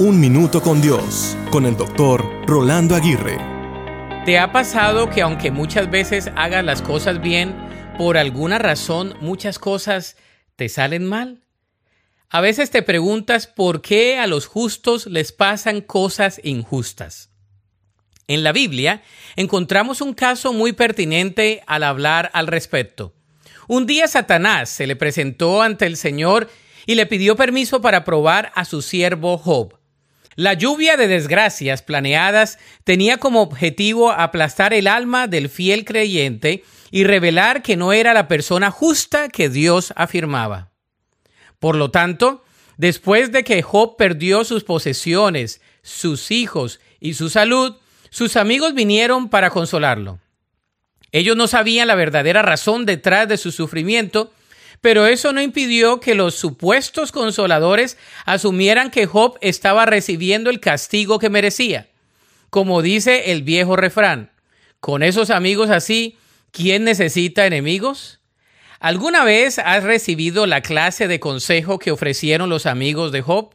Un Minuto con Dios, con el doctor Rolando Aguirre. ¿Te ha pasado que aunque muchas veces hagas las cosas bien, por alguna razón muchas cosas te salen mal? A veces te preguntas por qué a los justos les pasan cosas injustas. En la Biblia encontramos un caso muy pertinente al hablar al respecto. Un día Satanás se le presentó ante el Señor y le pidió permiso para probar a su siervo Job. La lluvia de desgracias planeadas tenía como objetivo aplastar el alma del fiel creyente y revelar que no era la persona justa que Dios afirmaba. Por lo tanto, después de que Job perdió sus posesiones, sus hijos y su salud, sus amigos vinieron para consolarlo. Ellos no sabían la verdadera razón detrás de su sufrimiento, pero eso no impidió que los supuestos consoladores asumieran que Job estaba recibiendo el castigo que merecía. Como dice el viejo refrán, con esos amigos así, ¿quién necesita enemigos? ¿Alguna vez has recibido la clase de consejo que ofrecieron los amigos de Job?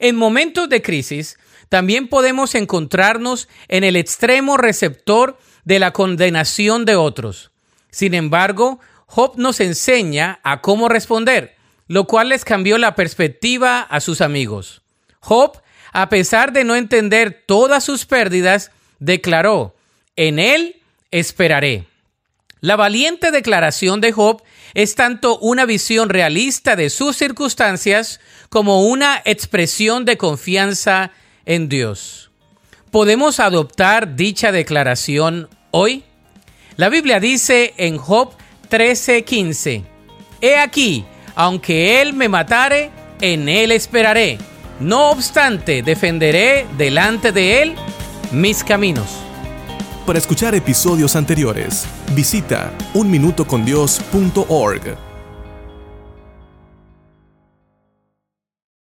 En momentos de crisis, también podemos encontrarnos en el extremo receptor de la condenación de otros. Sin embargo, Job nos enseña a cómo responder, lo cual les cambió la perspectiva a sus amigos. Job, a pesar de no entender todas sus pérdidas, declaró, en él esperaré. La valiente declaración de Job es tanto una visión realista de sus circunstancias como una expresión de confianza en Dios. ¿Podemos adoptar dicha declaración hoy? La Biblia dice en Job 13:15, He aquí, aunque él me matare, en él esperaré. No obstante, defenderé delante de él mis caminos. Para escuchar episodios anteriores, visita unminutocondios.org.